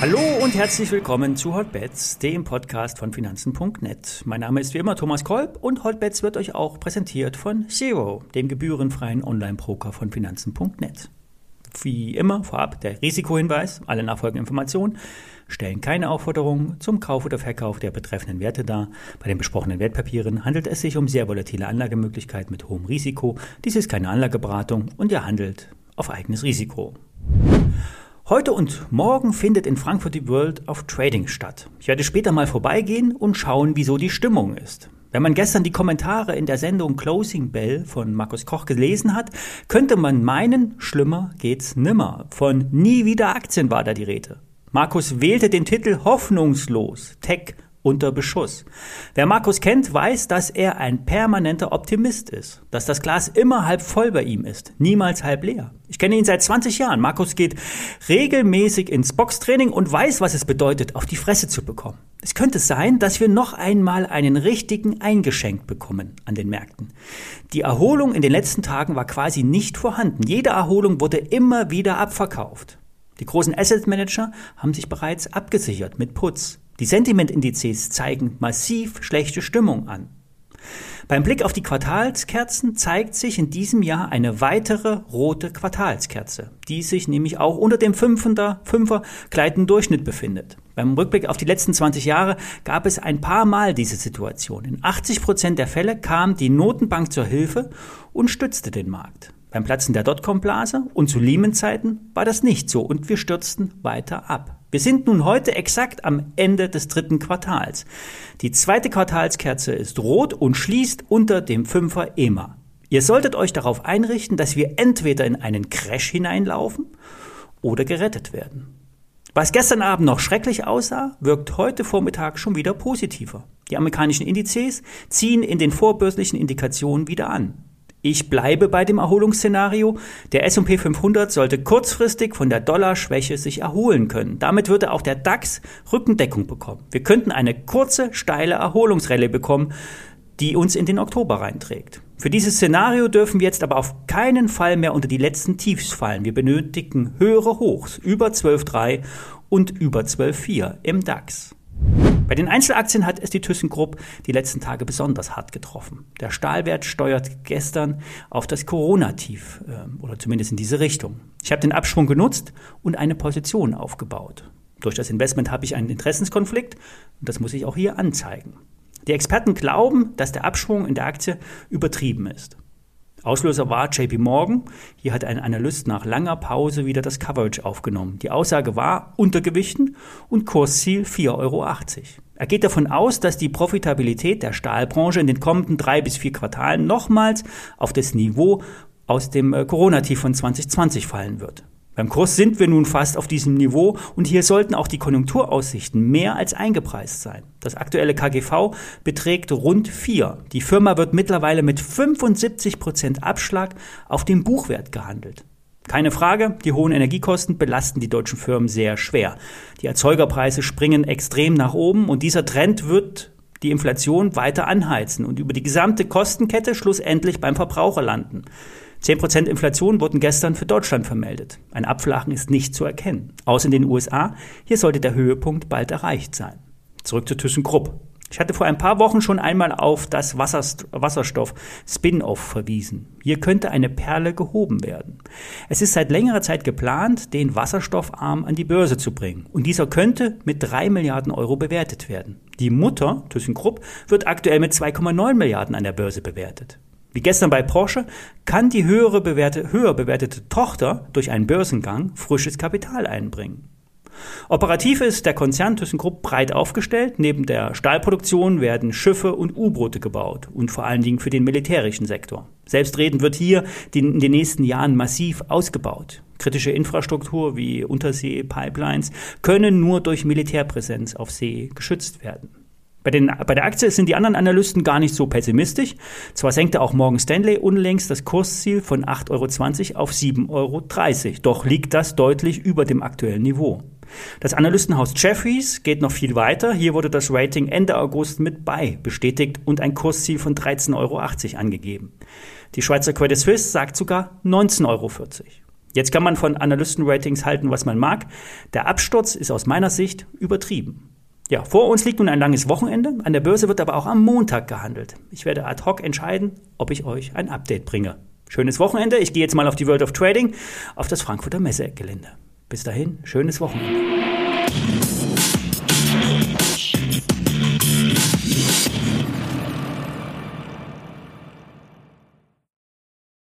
Hallo und herzlich willkommen zu Hotbets, dem Podcast von Finanzen.net. Mein Name ist wie immer Thomas Kolb und Hotbets wird euch auch präsentiert von Zero, dem gebührenfreien Online-Broker von Finanzen.net. Wie immer vorab der Risikohinweis, alle nachfolgenden Informationen stellen keine Aufforderung zum Kauf oder Verkauf der betreffenden Werte dar. Bei den besprochenen Wertpapieren handelt es sich um sehr volatile Anlagemöglichkeiten mit hohem Risiko. Dies ist keine Anlageberatung und ihr handelt auf eigenes Risiko. Heute und morgen findet in Frankfurt die World of Trading statt. Ich werde später mal vorbeigehen und schauen, wieso die Stimmung ist. Wenn man gestern die Kommentare in der Sendung Closing Bell von Markus Koch gelesen hat, könnte man meinen, schlimmer geht's nimmer. Von nie wieder Aktien war da die Rede. Markus wählte den Titel Hoffnungslos, Tech unter Beschuss. Wer Markus kennt, weiß, dass er ein permanenter Optimist ist, dass das Glas immer halb voll bei ihm ist, niemals halb leer. Ich kenne ihn seit 20 Jahren. Markus geht regelmäßig ins Boxtraining und weiß, was es bedeutet, auf die Fresse zu bekommen. Es könnte sein, dass wir noch einmal einen richtigen eingeschenkt bekommen an den Märkten. Die Erholung in den letzten Tagen war quasi nicht vorhanden. Jede Erholung wurde immer wieder abverkauft. Die großen Asset Manager haben sich bereits abgesichert mit Putz. Die Sentimentindizes zeigen massiv schlechte Stimmung an. Beim Blick auf die Quartalskerzen zeigt sich in diesem Jahr eine weitere rote Quartalskerze, die sich nämlich auch unter dem 5er, 5er gleitenden Durchschnitt befindet. Beim Rückblick auf die letzten 20 Jahre gab es ein paar Mal diese Situation. In 80 Prozent der Fälle kam die Notenbank zur Hilfe und stützte den Markt. Beim Platzen der Dotcom-Blase und zu Lehman-Zeiten war das nicht so und wir stürzten weiter ab. Wir sind nun heute exakt am Ende des dritten Quartals. Die zweite Quartalskerze ist rot und schließt unter dem Fünfer EMA. Ihr solltet euch darauf einrichten, dass wir entweder in einen Crash hineinlaufen oder gerettet werden. Was gestern Abend noch schrecklich aussah, wirkt heute Vormittag schon wieder positiver. Die amerikanischen Indizes ziehen in den vorbörslichen Indikationen wieder an. Ich bleibe bei dem Erholungsszenario. Der S&P 500 sollte kurzfristig von der Dollarschwäche sich erholen können. Damit würde auch der DAX Rückendeckung bekommen. Wir könnten eine kurze, steile Erholungsrallye bekommen, die uns in den Oktober reinträgt. Für dieses Szenario dürfen wir jetzt aber auf keinen Fall mehr unter die letzten Tiefs fallen. Wir benötigen höhere Hochs über 12,3 und über 12,4 im DAX. Bei den Einzelaktien hat es die ThyssenKrupp die letzten Tage besonders hart getroffen. Der Stahlwert steuert gestern auf das Corona-Tief äh, oder zumindest in diese Richtung. Ich habe den Abschwung genutzt und eine Position aufgebaut. Durch das Investment habe ich einen Interessenskonflikt und das muss ich auch hier anzeigen. Die Experten glauben, dass der Abschwung in der Aktie übertrieben ist. Auslöser war JP Morgan. Hier hat ein Analyst nach langer Pause wieder das Coverage aufgenommen. Die Aussage war Untergewichten und Kursziel 4,80 Euro. Er geht davon aus, dass die Profitabilität der Stahlbranche in den kommenden drei bis vier Quartalen nochmals auf das Niveau aus dem äh, Corona-Tief von 2020 fallen wird. Beim Kurs sind wir nun fast auf diesem Niveau und hier sollten auch die Konjunkturaussichten mehr als eingepreist sein. Das aktuelle KGV beträgt rund 4. Die Firma wird mittlerweile mit 75 Prozent Abschlag auf dem Buchwert gehandelt. Keine Frage, die hohen Energiekosten belasten die deutschen Firmen sehr schwer. Die Erzeugerpreise springen extrem nach oben und dieser Trend wird die Inflation weiter anheizen und über die gesamte Kostenkette schlussendlich beim Verbraucher landen. 10% Inflation wurden gestern für Deutschland vermeldet. Ein Abflachen ist nicht zu erkennen. Außer in den USA, hier sollte der Höhepunkt bald erreicht sein. Zurück zu ThyssenKrupp. Ich hatte vor ein paar Wochen schon einmal auf das Wasserstoff-Spin-off verwiesen. Hier könnte eine Perle gehoben werden. Es ist seit längerer Zeit geplant, den Wasserstoffarm an die Börse zu bringen. Und dieser könnte mit drei Milliarden Euro bewertet werden. Die Mutter, ThyssenKrupp, wird aktuell mit 2,9 Milliarden an der Börse bewertet. Wie gestern bei Porsche kann die höhere bewerte, höher bewertete Tochter durch einen Börsengang frisches Kapital einbringen. Operativ ist der Konzern ThyssenKrupp breit aufgestellt. Neben der Stahlproduktion werden Schiffe und U-Boote gebaut und vor allen Dingen für den militärischen Sektor. Selbstredend wird hier in den nächsten Jahren massiv ausgebaut. Kritische Infrastruktur wie Untersee-Pipelines können nur durch Militärpräsenz auf See geschützt werden. Bei, den, bei der Aktie sind die anderen Analysten gar nicht so pessimistisch. Zwar senkte auch Morgan Stanley unlängst das Kursziel von 8,20 Euro auf 7,30 Euro, doch liegt das deutlich über dem aktuellen Niveau. Das Analystenhaus Jeffries geht noch viel weiter. Hier wurde das Rating Ende August mit bei bestätigt und ein Kursziel von 13,80 Euro angegeben. Die Schweizer Credit Suisse sagt sogar 19,40 Euro. Jetzt kann man von Analystenratings halten, was man mag. Der Absturz ist aus meiner Sicht übertrieben. Ja, vor uns liegt nun ein langes Wochenende. An der Börse wird aber auch am Montag gehandelt. Ich werde ad hoc entscheiden, ob ich euch ein Update bringe. Schönes Wochenende. Ich gehe jetzt mal auf die World of Trading, auf das Frankfurter Messegelände. Bis dahin, schönes Wochenende.